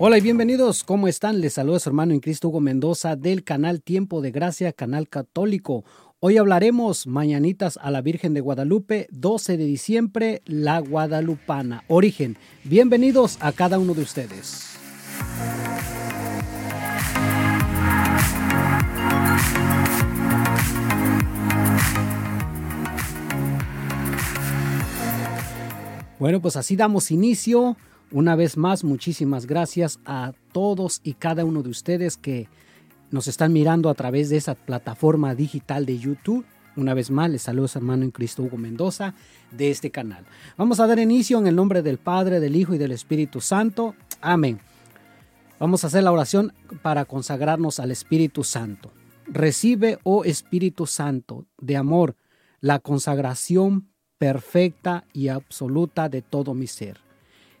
Hola y bienvenidos, ¿cómo están? Les saluda su hermano en Cristo Hugo Mendoza del canal Tiempo de Gracia, canal católico. Hoy hablaremos Mañanitas a la Virgen de Guadalupe, 12 de diciembre, la Guadalupana, origen. Bienvenidos a cada uno de ustedes. Bueno, pues así damos inicio. Una vez más, muchísimas gracias a todos y cada uno de ustedes que nos están mirando a través de esa plataforma digital de YouTube. Una vez más, les saludo a hermano en Cristo Hugo Mendoza de este canal. Vamos a dar inicio en el nombre del Padre, del Hijo y del Espíritu Santo. Amén. Vamos a hacer la oración para consagrarnos al Espíritu Santo. Recibe, oh Espíritu Santo, de amor, la consagración perfecta y absoluta de todo mi ser,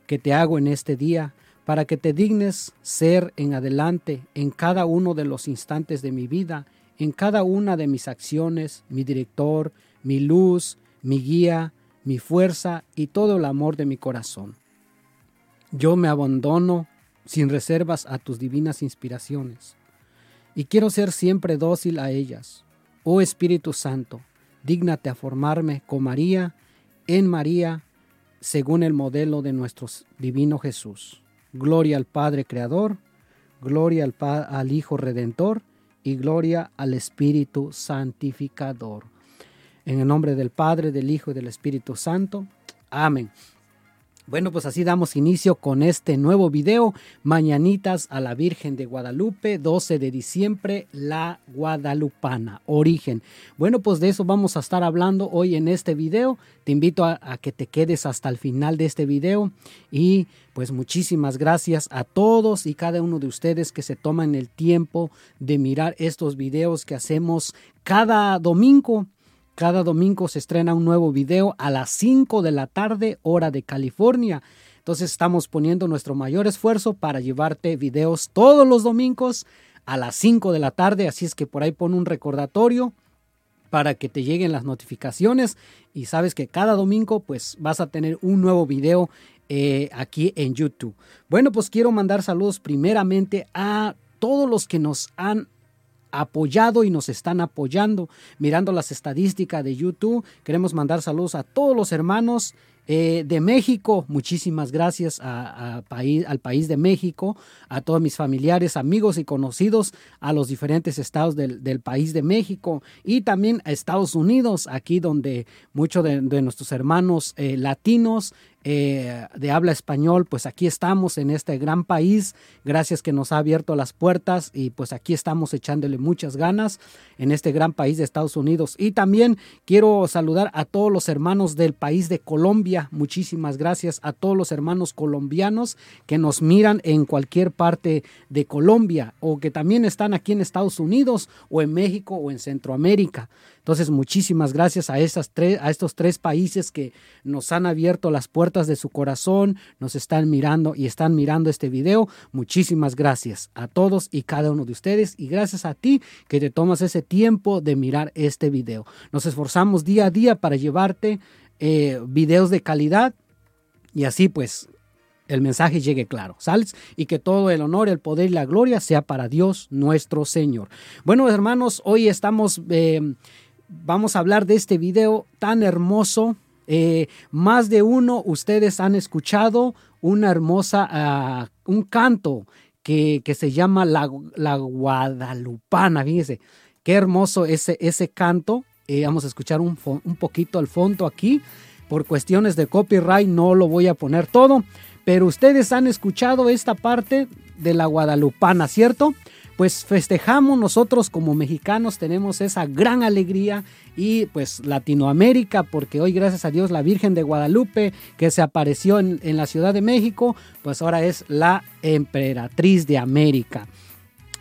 que te hago en este día, para que te dignes ser en adelante en cada uno de los instantes de mi vida, en cada una de mis acciones, mi director, mi luz, mi guía, mi fuerza y todo el amor de mi corazón. Yo me abandono sin reservas a tus divinas inspiraciones, y quiero ser siempre dócil a ellas. Oh Espíritu Santo, dígnate a formarme con María, en María, según el modelo de nuestro divino Jesús. Gloria al Padre Creador, gloria al, al Hijo Redentor y gloria al Espíritu Santificador. En el nombre del Padre, del Hijo y del Espíritu Santo. Amén. Bueno, pues así damos inicio con este nuevo video, Mañanitas a la Virgen de Guadalupe, 12 de diciembre, la Guadalupana, origen. Bueno, pues de eso vamos a estar hablando hoy en este video. Te invito a, que te quedes hasta el final de este video y pues muchísimas gracias a todos y cada uno de ustedes que se toman el tiempo de mirar estos videos que hacemos cada domingo cada domingo se estrena un nuevo video a las 5 de la tarde, hora de California. Entonces estamos poniendo nuestro mayor esfuerzo para llevarte videos todos los domingos a las 5 de la tarde. Así es que por ahí pon un recordatorio para que te lleguen las notificaciones y sabes que cada domingo pues vas a tener un nuevo video eh, aquí en YouTube. Bueno, pues quiero mandar saludos primeramente a todos los que nos han apoyado y nos están apoyando. Mirando las estadísticas de YouTube, queremos mandar saludos a todos los hermanos eh, de México, muchísimas gracias al país de México, a todos mis familiares, amigos y conocidos, a los diferentes estados del, país de México y también a Estados Unidos, aquí donde muchos de, nuestros hermanos eh, latinos eh, de habla español, pues aquí estamos en este gran país, gracias que nos ha abierto las puertas y pues aquí estamos echándole muchas ganas en este gran país de Estados Unidos. Y también quiero saludar a todos los hermanos del país de Colombia, muchísimas gracias a todos los hermanos colombianos que nos miran en cualquier parte de Colombia o que también están aquí en Estados Unidos o en México o en Centroamérica. Entonces, muchísimas gracias a, tres, a estos tres países que nos han abierto las puertas de su corazón, nos están mirando y están mirando este video. Muchísimas gracias a todos y cada uno de ustedes y gracias a ti que te tomas ese tiempo de mirar este video. Nos esforzamos día a día para llevarte eh, videos de calidad y así pues el mensaje llegue claro, ¿sales? Y que todo el honor, el poder y la gloria sea para Dios nuestro Señor. Bueno, hermanos, hoy estamos eh, vamos a hablar de este video tan hermoso. Eh, más de uno, ustedes han escuchado una hermosa, ah, un canto que, que se llama la, la, Guadalupana. Fíjense, qué hermoso ese, ese canto. Eh, vamos a escuchar un, un poquito al fondo aquí. Por cuestiones de copyright no lo voy a poner todo, pero ustedes han escuchado esta parte de la Guadalupana, ¿cierto? Pues festejamos nosotros como mexicanos, tenemos esa gran alegría y pues Latinoamérica, porque hoy gracias a Dios la Virgen de Guadalupe que se apareció en, la Ciudad de México, pues ahora es la emperatriz de América.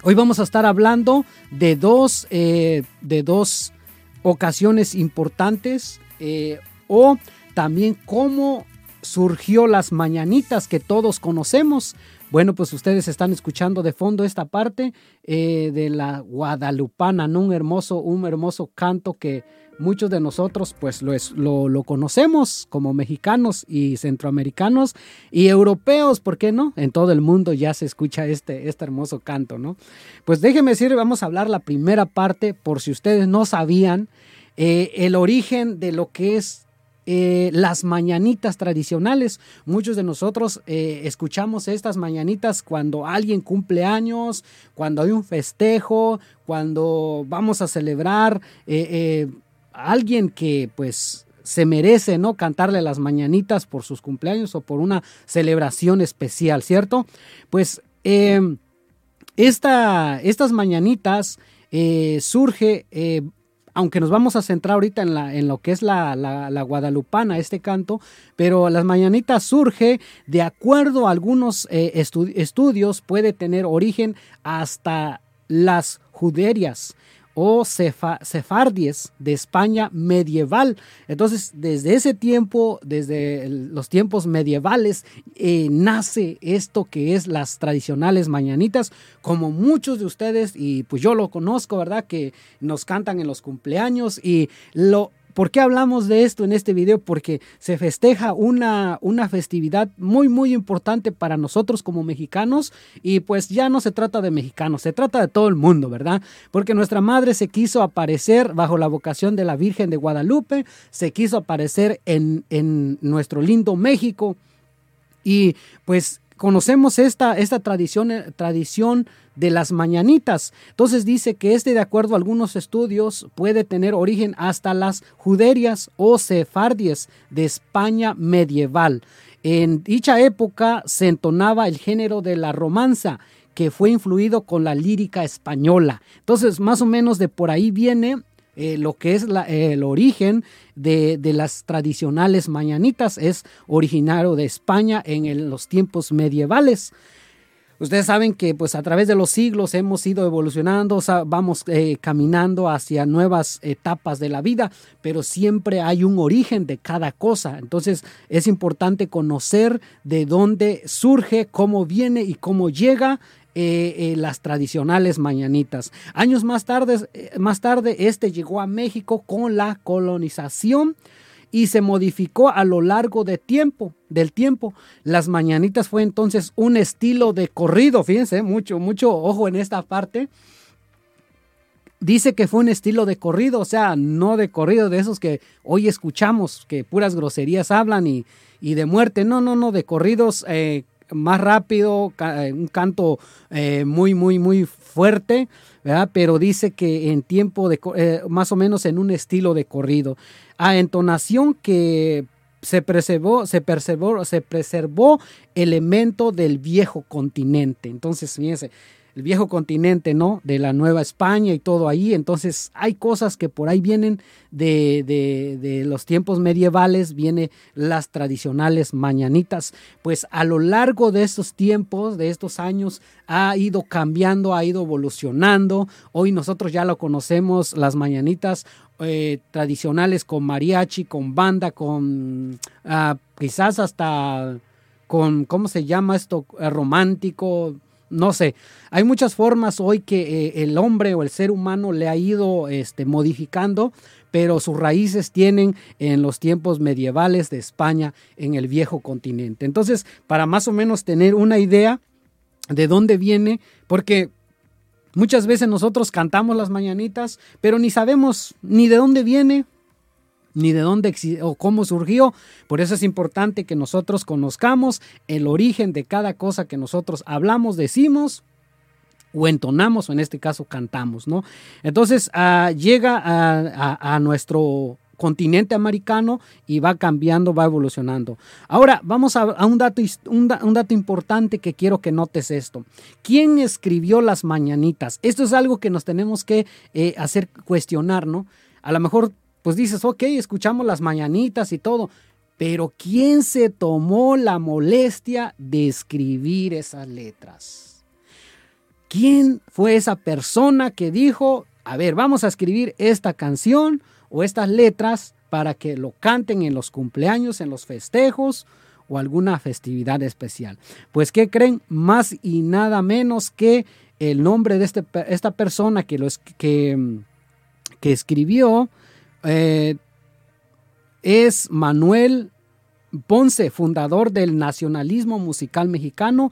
Hoy vamos a estar hablando de dos, eh, de dos ocasiones importantes eh, o también cómo surgió las mañanitas que todos conocemos. Bueno, pues ustedes están escuchando de fondo esta parte eh, de la guadalupana, ¿no? un hermoso, un hermoso canto que muchos de nosotros pues lo, lo, conocemos como mexicanos y centroamericanos y europeos, ¿por qué no? En todo el mundo ya se escucha este, este hermoso canto, ¿no? Pues déjenme decir, vamos a hablar la primera parte, por si ustedes no sabían, eh, el origen de lo que es eh, las mañanitas tradicionales. Muchos de nosotros eh, escuchamos estas mañanitas cuando alguien cumple años, cuando hay un festejo, cuando vamos a celebrar eh, a alguien que pues se merece, ¿no? Cantarle las mañanitas por sus cumpleaños o por una celebración especial, ¿cierto? Pues esta, estas mañanitas surge aunque nos vamos a centrar ahorita en, la, en lo que es la, la, guadalupana, este canto, pero las mañanitas surge de acuerdo a algunos eh, estudios, puede tener origen hasta las juderias o sefardies de España medieval. Entonces, desde ese tiempo, desde los tiempos medievales, eh, nace esto que es las tradicionales mañanitas, como muchos de ustedes, y pues yo lo conozco, ¿verdad? Que nos cantan en los cumpleaños y lo ¿Por qué hablamos de esto en este video? Porque se festeja una, una festividad muy, muy importante para nosotros como mexicanos y pues ya no se trata de mexicanos, se trata de todo el mundo, ¿verdad? Porque nuestra madre se quiso aparecer bajo la vocación de la Virgen de Guadalupe, se quiso aparecer en, en nuestro lindo México y pues conocemos esta, esta tradición, eh, tradición de las mañanitas. Entonces dice que este, de acuerdo a algunos estudios, puede tener origen hasta las juderias o sefardies de España medieval. En dicha época se entonaba el género de la romanza, que fue influido con la lírica española. Entonces, más o menos de por ahí viene eh, lo que es el origen de, las tradicionales mañanitas. Es originario de España en los tiempos medievales. Ustedes saben que pues a través de los siglos hemos ido evolucionando, vamos eh, caminando hacia nuevas etapas de la vida, pero siempre hay un origen de cada cosa. Entonces es importante conocer de dónde surge, cómo viene y cómo llega eh, eh, las tradicionales mañanitas. Años más tarde, más tarde, este llegó a México con la colonización y se modificó a lo largo de tiempo, del tiempo. Las mañanitas fue entonces un estilo de corrido, fíjense, mucho, mucho ojo en esta parte. Dice que fue un estilo de corrido, o sea, no de corrido de esos que hoy escuchamos, que puras groserías hablan y, de muerte. No, no, no, de corridos eh, más rápido, eh, un canto eh, muy, muy, muy fuerte. Pero dice que en tiempo de, más o menos en un estilo de corrido a entonación que se preservó, se preservó, se preservó elemento del viejo continente. Entonces, fíjense, el viejo continente, ¿no? De la Nueva España y todo ahí. Entonces hay cosas que por ahí vienen de, de, los tiempos medievales, vienen las tradicionales mañanitas. Pues a lo largo de estos tiempos, de estos años, ha ido cambiando, ha ido evolucionando. Hoy nosotros ya lo conocemos, las mañanitas eh, tradicionales con mariachi, con banda, con ah, quizás hasta con, ¿cómo se llama esto? Eh, romántico, no sé, hay muchas formas hoy que eh, el hombre o el ser humano le ha ido este, modificando, pero sus raíces tienen en los tiempos medievales de España, en el viejo continente. Entonces, para más o menos tener una idea de dónde viene, porque muchas veces nosotros cantamos las mañanitas, pero ni sabemos ni de dónde viene, ni de dónde o cómo surgió. Por eso es importante que nosotros conozcamos el origen de cada cosa que nosotros hablamos, decimos o entonamos, o en este caso cantamos, ¿no? Entonces ah, llega a, nuestro continente americano y va cambiando, va evolucionando. Ahora vamos a, un, dato, un, dato importante que quiero que notes esto. ¿Quién escribió las mañanitas? Esto es algo que nos tenemos que eh, hacer cuestionar, ¿no? A lo mejor pues dices, ok, escuchamos las mañanitas y todo, pero ¿quién se tomó la molestia de escribir esas letras? ¿Quién fue esa persona que dijo, a ver, vamos a escribir esta canción o estas letras para que lo canten en los cumpleaños, en los festejos o alguna festividad especial. Pues, ¿qué creen? Más y nada menos que el nombre de este, esta persona que, que, que escribió eh, es Manuel Ponce, fundador del nacionalismo musical mexicano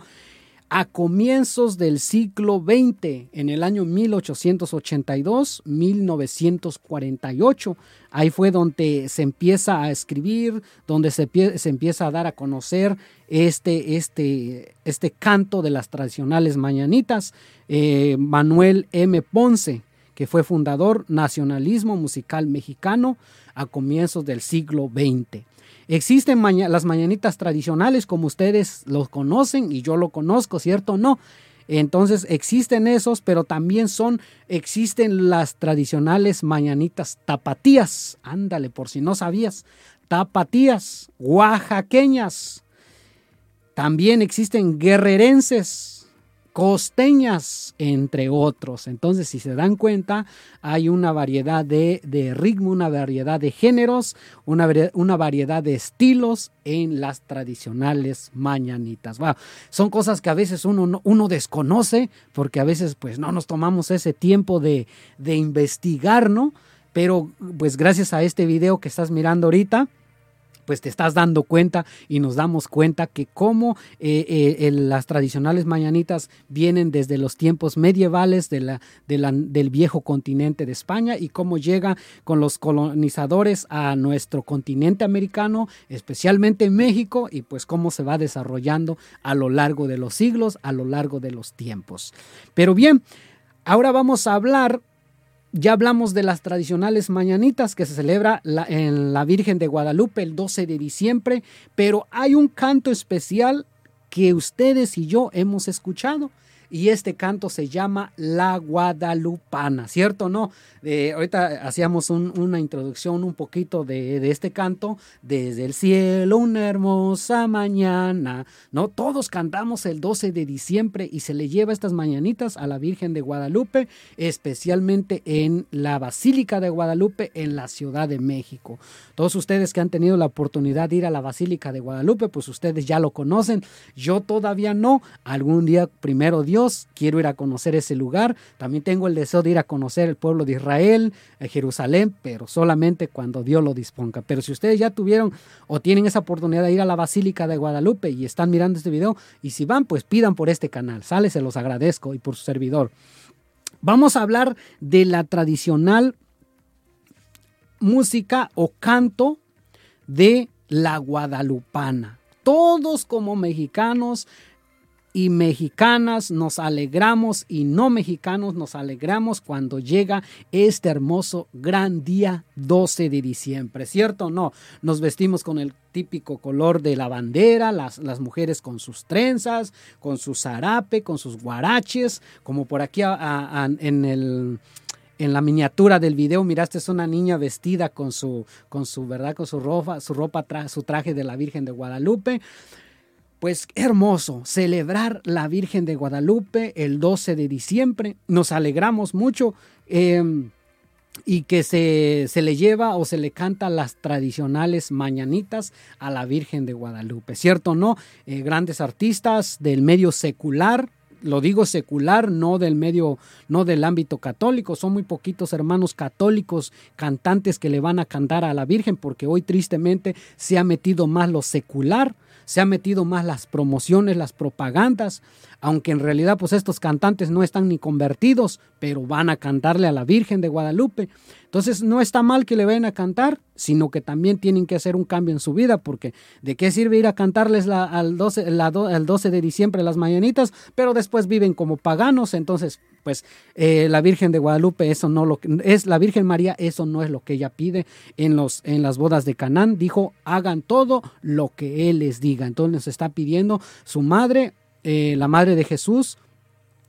a comienzos del siglo XX, en el año 1882-1948. Ahí fue donde se empieza a escribir, donde se, empieza a dar a conocer este, este, este canto de las tradicionales mañanitas. Eh, Manuel M. Ponce, que fue fundador nacionalismo musical mexicano a comienzos del siglo XX. Existen las mañanitas tradicionales como ustedes los conocen y yo lo conozco, ¿cierto no? Entonces existen esos, pero también son, existen las tradicionales mañanitas tapatías. Ándale, por si no sabías. Tapatías, oaxaqueñas. También existen guerrerenses, costeñas, entre otros. Entonces, si se dan cuenta, hay una variedad de, ritmo, una variedad de géneros, una, una, variedad de estilos en las tradicionales mañanitas. son cosas que a veces uno, uno desconoce porque a veces pues no nos tomamos ese tiempo de, de investigar, ¿no? Pero pues gracias a este video que estás mirando ahorita, pues te estás dando cuenta y nos damos cuenta que como eh, eh, las tradicionales mañanitas vienen desde los tiempos medievales de la, del viejo continente de España y cómo llega con los colonizadores a nuestro continente americano, especialmente en México, y pues cómo se va desarrollando a lo largo de los siglos, a lo largo de los tiempos. Pero bien, ahora vamos a hablar ya hablamos de las tradicionales mañanitas que se celebra en la Virgen de Guadalupe el 12 de diciembre, pero hay un canto especial que ustedes y yo hemos escuchado y este canto se llama La Guadalupana, ¿cierto? No, eh, ahorita hacíamos una introducción un poquito de, este canto, desde el cielo una hermosa mañana, ¿no? Todos cantamos el 12 de diciembre y se le lleva estas mañanitas a la Virgen de Guadalupe, especialmente en la Basílica de Guadalupe en la Ciudad de México. Todos ustedes que han tenido la oportunidad de ir a la Basílica de Guadalupe, pues ustedes ya lo conocen, yo todavía no, algún día primero quiero ir a conocer ese lugar. También tengo el deseo de ir a conocer el pueblo de Israel, eh, Jerusalén, pero solamente cuando Dios lo disponga. Pero si ustedes ya tuvieron o tienen esa oportunidad de ir a la Basílica de Guadalupe y están mirando este video, y si van, pues pidan por este canal. Sale, se los agradezco y por su servidor. Vamos a hablar de la tradicional música o canto de la guadalupana. Todos como mexicanos y mexicanas nos alegramos y no mexicanos nos alegramos cuando llega este hermoso gran día 12 de diciembre, ¿cierto no? Nos vestimos con el típico color de la bandera, las, las mujeres con sus trenzas, con su zarape, con sus guaraches, como por aquí en el en la miniatura del video miraste es una niña vestida con su con su verdad con su ropa su ropa su traje de la Virgen de Guadalupe pues hermoso celebrar la Virgen de Guadalupe el 12 de diciembre. Nos alegramos mucho em, y que se, se, le lleva o se le canta las tradicionales mañanitas a la Virgen de Guadalupe, ¿cierto o no? Eh, grandes artistas del medio secular. Lo digo secular, no del medio, no del ámbito católico. Son muy poquitos hermanos católicos, cantantes que le van a cantar a la Virgen, porque hoy tristemente se ha metido más lo secular se han metido más las promociones, las propagandas, aunque en realidad pues estos cantantes no están ni convertidos, pero van a cantarle a la Virgen de Guadalupe. Entonces no está mal que le vayan a cantar, sino que también tienen que hacer un cambio en su vida, porque ¿de qué sirve ir a cantarles al, 12, la, 12 de diciembre las mañanitas, pero después viven como paganos? Entonces, pues eh, la Virgen de Guadalupe, eso no lo es la Virgen María, eso no es lo que ella pide en, los, en las bodas de Canaán. Dijo, hagan todo lo que Él les diga. Entonces está pidiendo su madre, eh, la madre de Jesús,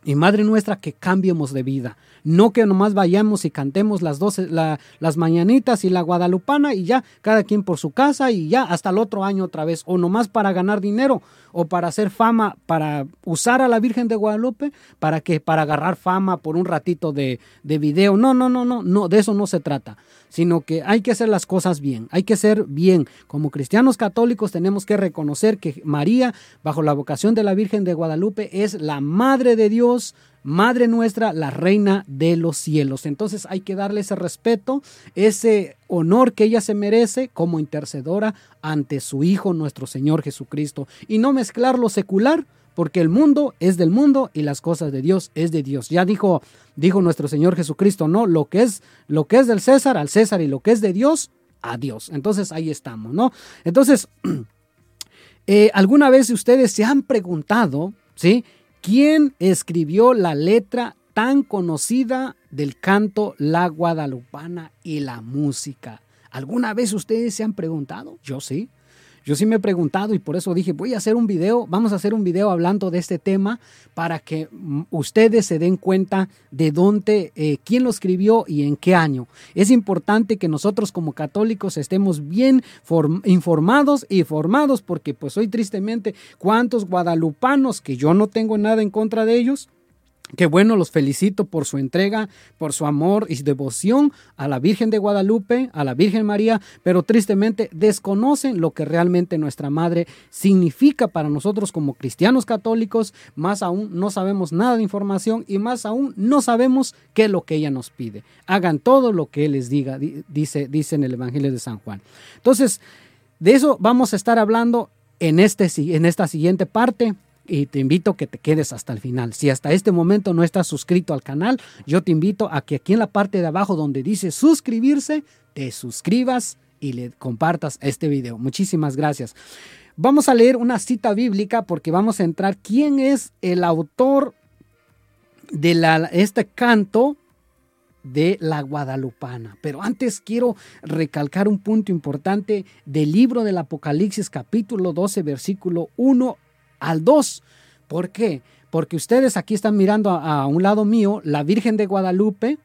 y Madre nuestra, que cambiemos de vida. No que nomás vayamos y cantemos las, doce, las mañanitas y la guadalupana y ya, cada quien por su casa y ya hasta el otro año otra vez. O nomás para ganar dinero o para hacer fama, para usar a la Virgen de Guadalupe, para que, para agarrar fama por un ratito de, de video. No, no, no, no, no, de eso no se trata sino que hay que hacer las cosas bien, hay que ser bien. Como cristianos católicos tenemos que reconocer que María, bajo la vocación de la Virgen de Guadalupe, es la Madre de Dios, Madre nuestra, la Reina de los cielos. Entonces hay que darle ese respeto, ese honor que ella se merece como intercedora ante su Hijo, nuestro Señor Jesucristo, y no mezclar lo secular porque el mundo es del mundo y las cosas de Dios es de Dios. Ya dijo, dijo nuestro Señor Jesucristo, no, lo que es lo que es del César al César y lo que es de Dios a Dios. Entonces ahí estamos, ¿no? Entonces, eh, alguna vez ustedes se han preguntado, ¿sí? ¿Quién escribió la letra tan conocida del canto La Guadalupana y la música? ¿Alguna vez ustedes se han preguntado? Yo sí. Yo sí me he preguntado y por eso dije, voy a hacer un video, vamos a hacer un video hablando de este tema para que mm, ustedes se den cuenta de dónde, eh, quién lo escribió y en qué año. Es importante que nosotros como católicos estemos bien informados y formados porque pues hoy tristemente cuántos guadalupanos, que yo no tengo nada en contra de ellos, Qué bueno, los felicito por su entrega, por su amor y devoción a la Virgen de Guadalupe, a la Virgen María, pero tristemente desconocen lo que realmente nuestra Madre significa para nosotros como cristianos católicos. Más aún no sabemos nada de información y más aún no sabemos qué es lo que ella nos pide. Hagan todo lo que Él les diga, dice, dice en el Evangelio de San Juan. Entonces, de eso vamos a estar hablando en, este, en esta siguiente parte y te invito a que te quedes hasta el final. Si hasta este momento no estás suscrito al canal, yo te invito a que aquí en la parte de abajo donde dice suscribirse, te suscribas y le compartas este video. Muchísimas gracias. Vamos a leer una cita bíblica porque vamos a entrar quién es el autor de la, este canto de la Guadalupana. Pero antes quiero recalcar un punto importante del libro del Apocalipsis capítulo 12 versículo 1 al 2. ¿Por qué? Porque ustedes aquí están mirando a, un lado mío, la Virgen de Guadalupe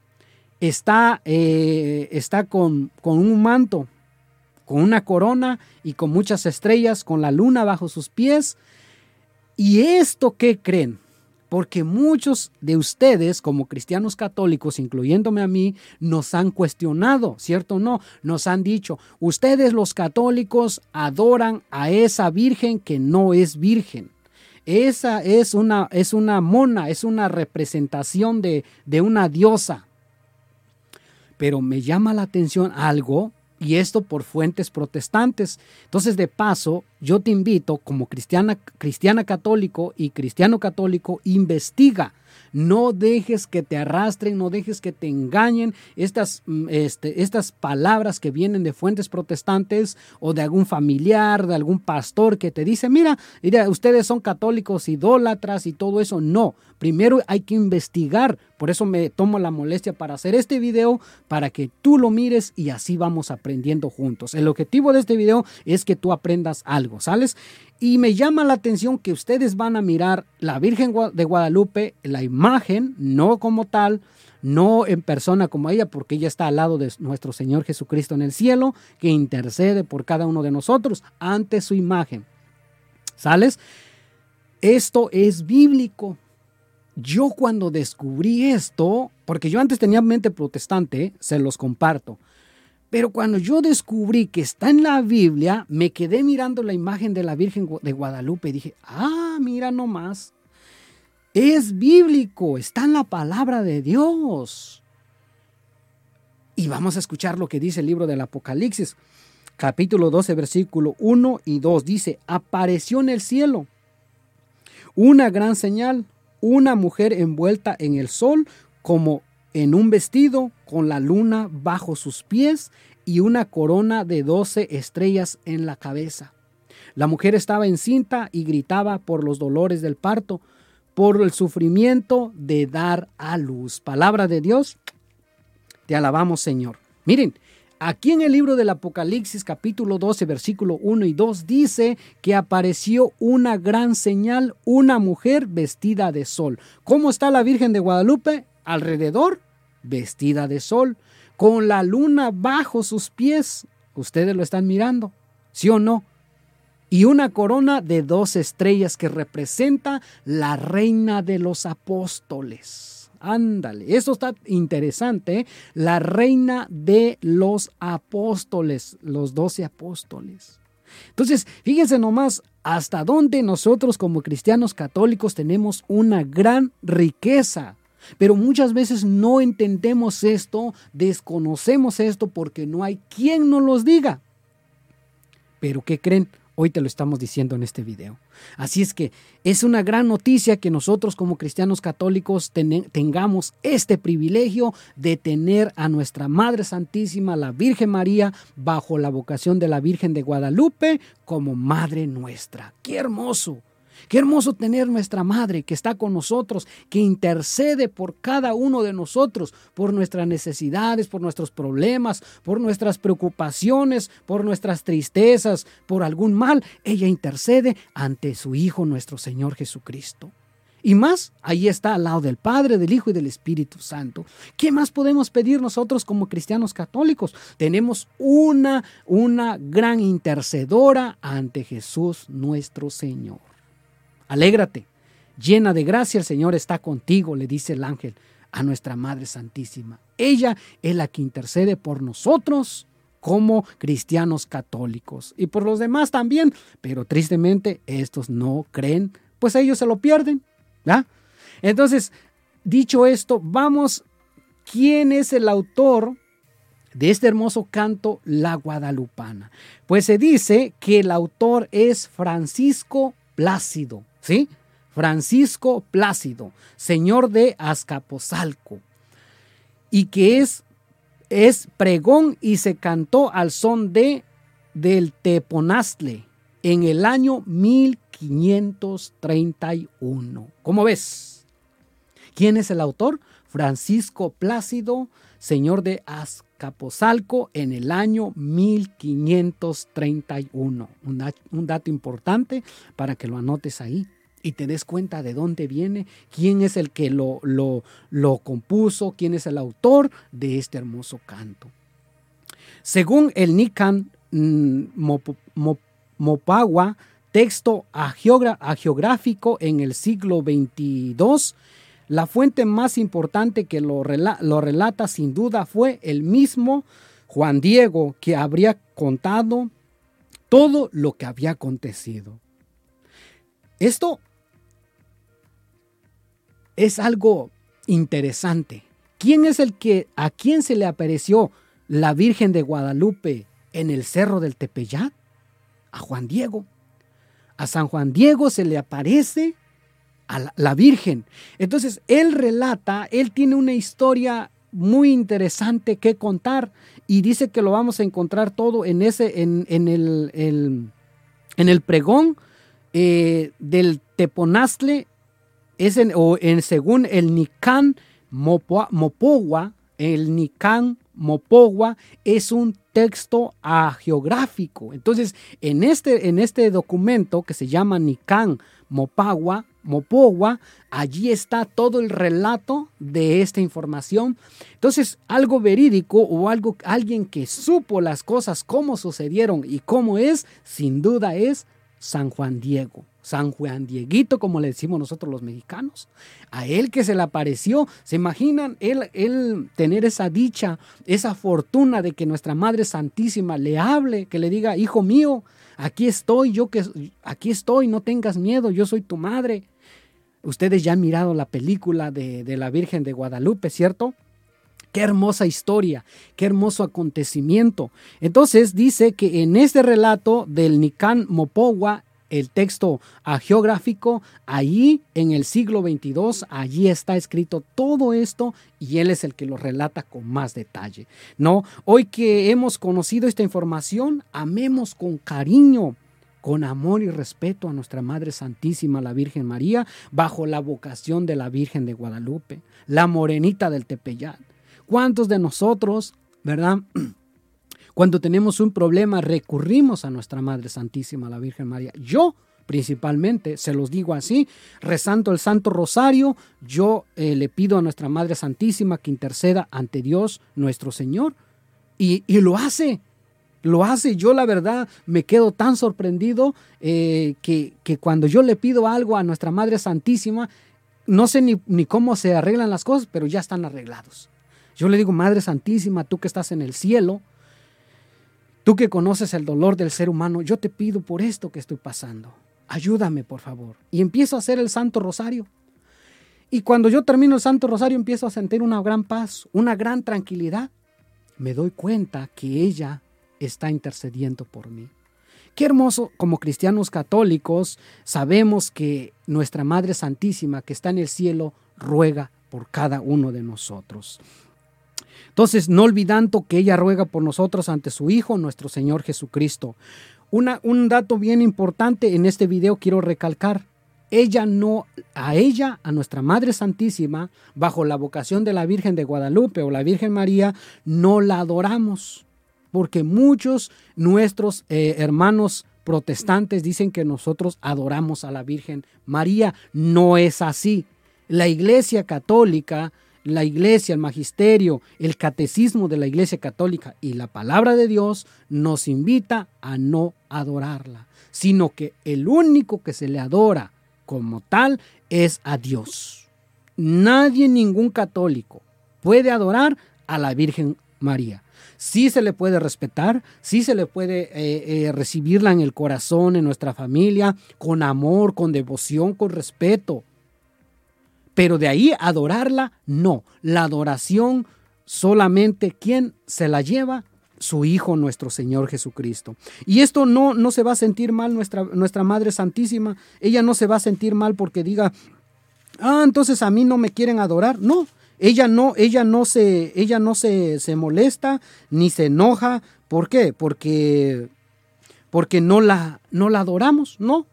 está, eh, está con, con un manto, con una corona y con muchas estrellas, con la luna bajo sus pies. ¿Y esto qué creen? Porque muchos de ustedes, como cristianos católicos, incluyéndome a mí, nos han cuestionado, ¿cierto o no? Nos han dicho, ustedes los católicos adoran a esa virgen que no es virgen. Esa es una, es una mona, es una representación de, de una diosa. Pero me llama la atención algo y esto por fuentes protestantes. Entonces, de paso, yo te invito como cristiana, cristiana católico y cristiano católico, investiga no dejes que te arrastren, no dejes que te engañen estas, mm, este, estas palabras que vienen de fuentes protestantes o de algún familiar, de algún pastor que te dice, mira, mira, ustedes son católicos, idólatras y todo eso. No, primero hay que investigar. Por eso me tomo la molestia para hacer este video, para que tú lo mires y así vamos aprendiendo juntos. El objetivo de este video es que tú aprendas algo, ¿sales? Y me llama la atención que ustedes van a mirar la Virgen de Guadalupe, la imagen, no como tal, no en persona como ella, porque ella está al lado de nuestro Señor Jesucristo en el cielo, que intercede por cada uno de nosotros ante su imagen. ¿Sales? Esto es bíblico. Yo cuando descubrí esto, porque yo antes tenía mente protestante, se los comparto. Pero cuando yo descubrí que está en la Biblia, me quedé mirando la imagen de la Virgen de Guadalupe y dije, ah, mira nomás, es bíblico, está en la palabra de Dios. Y vamos a escuchar lo que dice el libro del Apocalipsis, capítulo 12, versículo 1 y 2. Dice, apareció en el cielo una gran señal, una mujer envuelta en el sol como en un vestido con la luna bajo sus pies y una corona de doce estrellas en la cabeza. La mujer estaba encinta y gritaba por los dolores del parto, por el sufrimiento de dar a luz. Palabra de Dios, te alabamos Señor. Miren, Aquí en el libro del Apocalipsis capítulo 12 versículo 1 y 2 dice que apareció una gran señal, una mujer vestida de sol. ¿Cómo está la Virgen de Guadalupe? Alrededor, vestida de sol, con la luna bajo sus pies. Ustedes lo están mirando, ¿sí o no? Y una corona de dos estrellas que representa la reina de los apóstoles. Ándale, eso está interesante. La reina de los apóstoles, los doce apóstoles. Entonces, fíjense nomás hasta dónde nosotros como cristianos católicos tenemos una gran riqueza. Pero muchas veces no entendemos esto, desconocemos esto porque no hay quien nos los diga. Pero ¿qué creen? Hoy te lo estamos diciendo en este video. Así es que es una gran noticia que nosotros como cristianos católicos tengamos este privilegio de tener a nuestra Madre Santísima, la Virgen María, bajo la vocación de la Virgen de Guadalupe como Madre nuestra. ¡Qué hermoso! Qué hermoso tener nuestra Madre que está con nosotros, que intercede por cada uno de nosotros, por nuestras necesidades, por nuestros problemas, por nuestras preocupaciones, por nuestras tristezas, por algún mal. Ella intercede ante su Hijo nuestro Señor Jesucristo. Y más, ahí está al lado del Padre, del Hijo y del Espíritu Santo. ¿Qué más podemos pedir nosotros como cristianos católicos? Tenemos una, una gran intercedora ante Jesús nuestro Señor. Alégrate, llena de gracia, el Señor está contigo, le dice el ángel a nuestra Madre Santísima. Ella es la que intercede por nosotros como cristianos católicos y por los demás también, pero tristemente estos no creen, pues ellos se lo pierden. ¿ya? Entonces, dicho esto, vamos, ¿quién es el autor de este hermoso canto, La Guadalupana? Pues se dice que el autor es Francisco Plácido. ¿Sí? Francisco Plácido, señor de Azcapotzalco, y que es, es pregón y se cantó al son de del Teponaztle en el año 1531. ¿Cómo ves? ¿Quién es el autor? Francisco Plácido, señor de Azcapotzalco en el año 1531. Un, un dato importante para que lo anotes ahí y te des cuenta de dónde viene, quién es el que lo, lo, lo, compuso, quién es el autor de este hermoso canto. Según el Nikan mm, Mopagua, texto agiográfico en el siglo XXII, la fuente más importante que lo, lo relata sin duda fue el mismo Juan Diego, que habría contado todo lo que había acontecido. Esto es algo interesante. ¿Quién es el que a quién se le apareció la Virgen de Guadalupe en el cerro del Tepeyat? A Juan Diego. A San Juan Diego se le aparece la, Virgen. Entonces, él relata, él tiene una historia muy interesante que contar y dice que lo vamos a encontrar todo en ese, en, el, en el pregón eh, del Teponazle, es en, o en, según el Nican Mopogua, el Nican Mopogua es un texto geográfico. Entonces, en este, en este documento que se llama Nican Mopagua, Mopogua, allí está todo el relato de esta información. Entonces, algo verídico o algo, alguien que supo las cosas, cómo sucedieron y cómo es, sin duda es San Juan Diego. San Juan Dieguito, como le decimos nosotros los mexicanos. A él que se le apareció, ¿se imaginan él, él tener esa dicha, esa fortuna de que nuestra Madre Santísima le hable, que le diga, hijo mío, aquí estoy, yo que aquí estoy, no tengas miedo, yo soy tu madre. Ustedes ya han mirado la película de, de la Virgen de Guadalupe, ¿cierto? Qué hermosa historia, qué hermoso acontecimiento. Entonces dice que en este relato del Nican Mopogua, el texto geográfico, allí en el siglo 22, allí está escrito todo esto y él es el que lo relata con más detalle. No, hoy que hemos conocido esta información, amemos con cariño con amor y respeto a nuestra Madre Santísima, la Virgen María, bajo la vocación de la Virgen de Guadalupe, la morenita del Tepeyat. ¿Cuántos de nosotros, verdad? Cuando tenemos un problema, recurrimos a nuestra Madre Santísima, la Virgen María. Yo principalmente, se los digo así, rezando el Santo Rosario, yo eh, le pido a nuestra Madre Santísima que interceda ante Dios nuestro Señor. Y, lo hace, lo hace. Yo la verdad me quedo tan sorprendido eh, que, que, cuando yo le pido algo a nuestra Madre Santísima, no sé ni, ni cómo se arreglan las cosas, pero ya están arreglados. Yo le digo, Madre Santísima, tú que estás en el cielo, tú que conoces el dolor del ser humano, yo te pido por esto que estoy pasando. Ayúdame, por favor. Y empiezo a hacer el Santo Rosario. Y cuando yo termino el Santo Rosario empiezo a sentir una gran paz, una gran tranquilidad. Me doy cuenta que ella está intercediendo por mí. Qué hermoso, como cristianos católicos, sabemos que nuestra Madre Santísima que está en el cielo ruega por cada uno de nosotros. Entonces, no olvidando que ella ruega por nosotros ante su Hijo, nuestro Señor Jesucristo. Un dato bien importante en este video quiero recalcar. Ella no, a ella, a nuestra Madre Santísima, bajo la vocación de la Virgen de Guadalupe o la Virgen María, no la adoramos porque muchos nuestros eh, hermanos protestantes dicen que nosotros adoramos a la Virgen María. No es así. La Iglesia Católica, la Iglesia, el Magisterio, el Catecismo de la Iglesia Católica y la palabra de Dios nos invita a no adorarla, sino que el único que se le adora como tal es a Dios. Nadie, ningún católico puede adorar a la Virgen María sí se le puede respetar, sí se le puede eh, eh, recibirla en el corazón, en nuestra familia, con amor, con devoción, con respeto. Pero de ahí adorarla, no. La adoración solamente quien se la lleva su Hijo nuestro Señor Jesucristo. Y esto no, no se va a sentir mal nuestra, nuestra Madre Santísima. Ella no se va a sentir mal porque diga, ah, entonces a mí no me quieren adorar. No, ella no, ella no se, ella no se, se molesta ni se enoja. ¿Por qué? Porque, porque no la, no la adoramos, ¿no?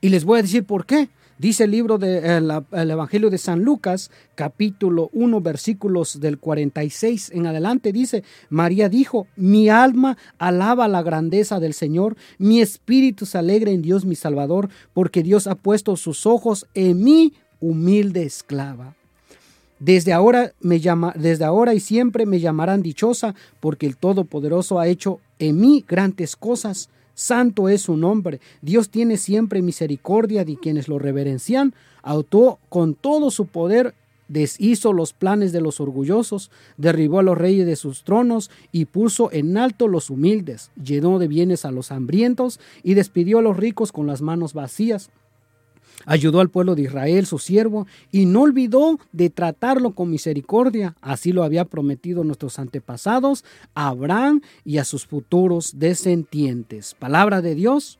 Y les voy a decir por qué. Dice el libro del de, Evangelio de San Lucas, capítulo 1, versículos del 46 en adelante, dice, María dijo, mi alma alaba la grandeza del Señor, mi espíritu se alegra en Dios mi Salvador, porque Dios ha puesto sus ojos en mi humilde esclava. Desde ahora, me llama, desde ahora y siempre me llamarán dichosa, porque el Todopoderoso ha hecho en mí grandes cosas. Santo es su nombre. Dios tiene siempre misericordia de quienes lo reverencian. Autó con todo su poder, deshizo los planes de los orgullosos, derribó a los reyes de sus tronos y puso en alto los humildes, llenó de bienes a los hambrientos y despidió a los ricos con las manos vacías ayudó al pueblo de Israel, su siervo, y no olvidó de tratarlo con misericordia. Así lo había prometido nuestros antepasados, a Abraham y a sus futuros descendientes. Palabra de Dios,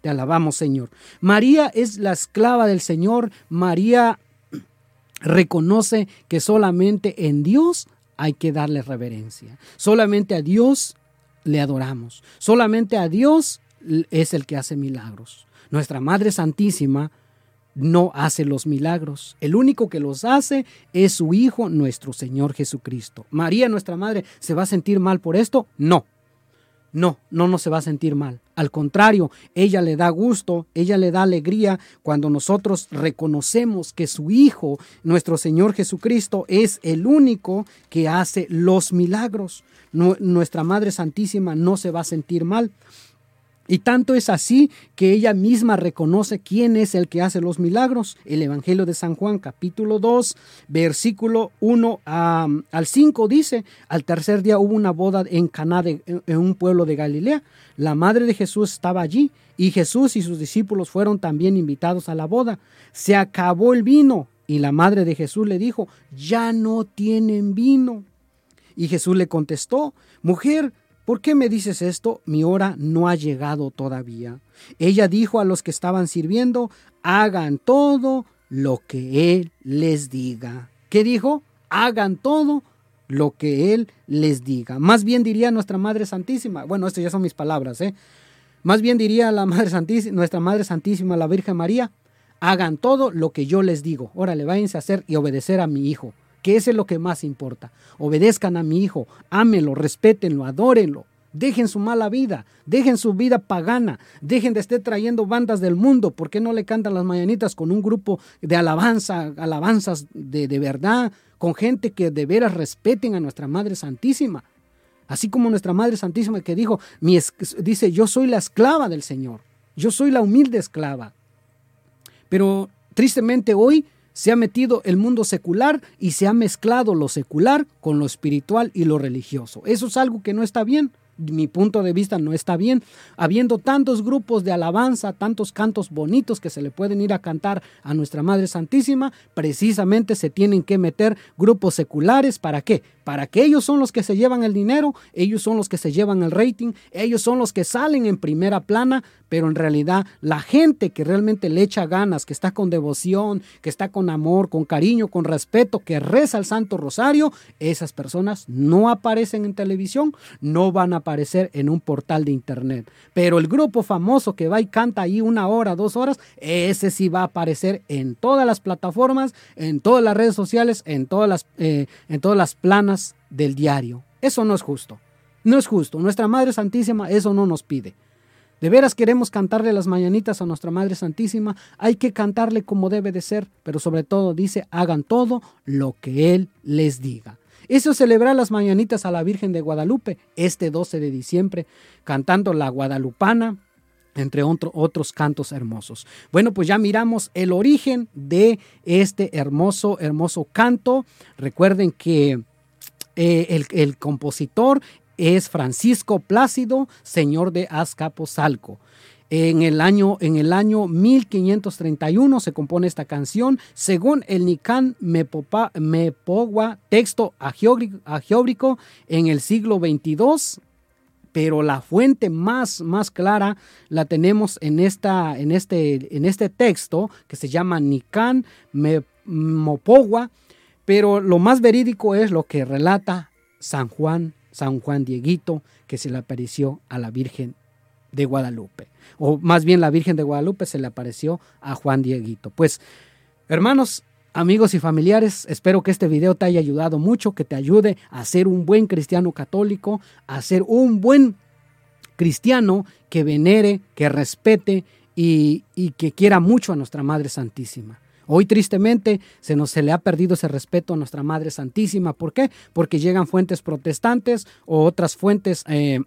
te alabamos Señor. María es la esclava del Señor. María reconoce que solamente en Dios hay que darle reverencia. Solamente a Dios le adoramos. Solamente a Dios es el que hace milagros. Nuestra Madre Santísima no hace los milagros. El único que los hace es su Hijo, nuestro Señor Jesucristo. María, nuestra Madre, ¿se va a sentir mal por esto? No. No, no, no se va a sentir mal. Al contrario, ella le da gusto, ella le da alegría cuando nosotros reconocemos que su Hijo, nuestro Señor Jesucristo, es el único que hace los milagros. nuestra Madre Santísima no se va a sentir mal. Y tanto es así que ella misma reconoce quién es el que hace los milagros. El Evangelio de San Juan, capítulo 2, versículo 1 al 5 dice, al tercer día hubo una boda en Caná, de, en un pueblo de Galilea. La madre de Jesús estaba allí y Jesús y sus discípulos fueron también invitados a la boda. Se acabó el vino y la madre de Jesús le dijo, ya no tienen vino. Y Jesús le contestó, mujer, ¿Por qué me dices esto? Mi hora no ha llegado todavía. Ella dijo a los que estaban sirviendo, hagan todo lo que Él les diga. ¿Qué dijo? Hagan todo lo que Él les diga. Más bien diría nuestra Madre Santísima, bueno, estas ya son mis palabras, ¿eh? Más bien diría la Madre Santísima, nuestra Madre Santísima, la Virgen María, hagan todo lo que yo les digo. Órale, váyanse a hacer y obedecer a mi Hijo. Que ese es lo que más importa. Obedezcan a mi hijo, ámenlo, respétenlo, adórenlo. Dejen su mala vida, dejen su vida pagana, dejen de estar trayendo bandas del mundo. ¿Por qué no le cantan las mañanitas con un grupo de alabanza, alabanzas de, de verdad, con gente que de veras respeten a nuestra Madre Santísima? Así como nuestra Madre Santísima que dijo, mi dice, yo soy la esclava del Señor, yo soy la humilde esclava. Pero tristemente hoy se ha metido el mundo secular y se ha mezclado lo secular con lo espiritual y lo religioso. Eso es algo que no está bien mi punto de vista no está bien. Habiendo tantos grupos de alabanza, tantos cantos bonitos que se le pueden ir a cantar a nuestra Madre Santísima, precisamente se tienen que meter grupos seculares. ¿Para qué? Para que ellos son los que se llevan el dinero, ellos son los que se llevan el rating, ellos son los que salen en primera plana, pero en realidad la gente que realmente le echa ganas, que está con devoción, que está con amor, con cariño, con respeto, que reza el Santo Rosario, esas personas no aparecen en televisión, no van a aparecer en un portal de internet. Pero el grupo famoso que va y canta ahí una hora, dos horas, ese sí va a aparecer en todas las plataformas, en todas las redes sociales, en todas las, eh, en todas las planas del diario. Eso no es justo. No es justo. Nuestra Madre Santísima eso no nos pide. De veras queremos cantarle las mañanitas a nuestra Madre Santísima, hay que cantarle como debe de ser, pero sobre todo dice, hagan todo lo que Él les diga. Eso celebrar las mañanitas a la Virgen de Guadalupe este 12 de diciembre, cantando la guadalupana, entre otros cantos hermosos. Bueno, pues ya miramos el origen de este hermoso, hermoso canto. Recuerden que eh, el, el, compositor es Francisco Plácido, señor de Azcapotzalco. En el, año, en el año 1531 se compone esta canción, según el Nican Mepogua, texto agióbrico en el siglo XXII, pero la fuente más, más clara la tenemos en, esta, en, este, en este texto que se llama Nican Mepogua, pero lo más verídico es lo que relata San Juan, San Juan Dieguito, que se le apareció a la Virgen de Guadalupe. O más bien la Virgen de Guadalupe se le apareció a Juan Dieguito. Pues, hermanos, amigos y familiares, espero que este video te haya ayudado mucho, que te ayude a ser un buen cristiano católico, a ser un buen cristiano que venere, que respete y, que quiera mucho a nuestra Madre Santísima. Hoy tristemente se nos se le ha perdido ese respeto a nuestra Madre Santísima. ¿Por qué? Porque llegan fuentes protestantes o otras fuentes eh,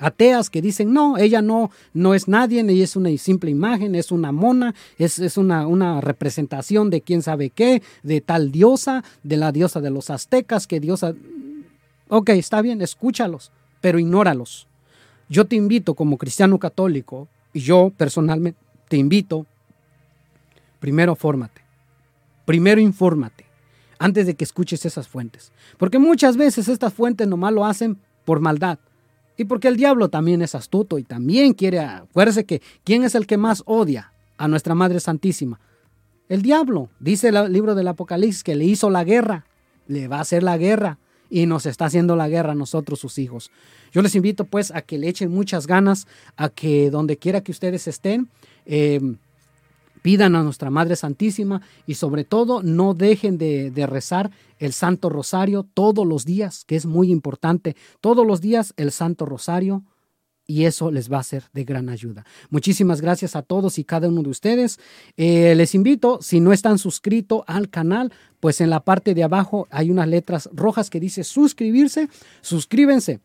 ateas que dicen, no, ella no, no es nadie, ella es una simple imagen, es una mona, es, es una, una, representación de quién sabe qué, de tal diosa, de la diosa de los aztecas, que diosa... Ok, está bien, escúchalos, pero ignóralos. Yo te invito como cristiano católico, y yo personalmente te invito, primero fórmate, primero infórmate, antes de que escuches esas fuentes. Porque muchas veces estas fuentes nomás lo hacen por maldad y porque el diablo también es astuto y también quiere, acuérdese que ¿quién es el que más odia a nuestra Madre Santísima? El diablo, dice el libro del Apocalipsis, que le hizo la guerra, le va a hacer la guerra y nos está haciendo la guerra a nosotros, sus hijos. Yo les invito pues a que le echen muchas ganas, a que donde quiera que ustedes estén, eh, pidan a nuestra Madre Santísima y sobre todo no dejen de, rezar el Santo Rosario todos los días, que es muy importante. Todos los días el Santo Rosario y eso les va a ser de gran ayuda. Muchísimas gracias a todos y cada uno de ustedes. Eh, les invito, si no están suscritos al canal, pues en la parte de abajo hay unas letras rojas que dice suscribirse, suscríbense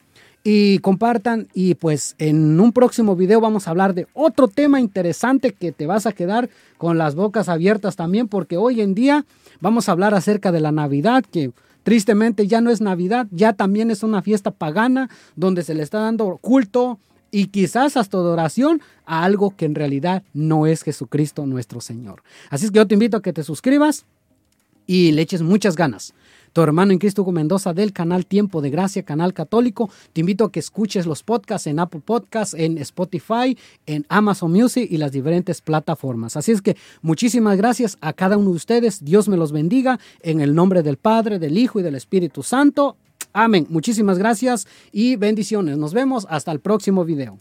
y compartan y pues en un próximo video vamos a hablar de otro tema interesante que te vas a quedar con las bocas abiertas también porque hoy en día vamos a hablar acerca de la Navidad que tristemente ya no es Navidad, ya también es una fiesta pagana donde se le está dando culto y quizás hasta adoración a algo que en realidad no es Jesucristo nuestro Señor. Así es que yo te invito a que te suscribas y le eches muchas ganas tu hermano en Cristo Mendoza del canal Tiempo de Gracia, canal católico. Te invito a que escuches los podcasts en Apple Podcasts, en Spotify, en Amazon Music y las diferentes plataformas. Así es que muchísimas gracias a cada uno de ustedes. Dios me los bendiga en el nombre del Padre, del Hijo y del Espíritu Santo. Amén. Muchísimas gracias y bendiciones. Nos vemos hasta el próximo video.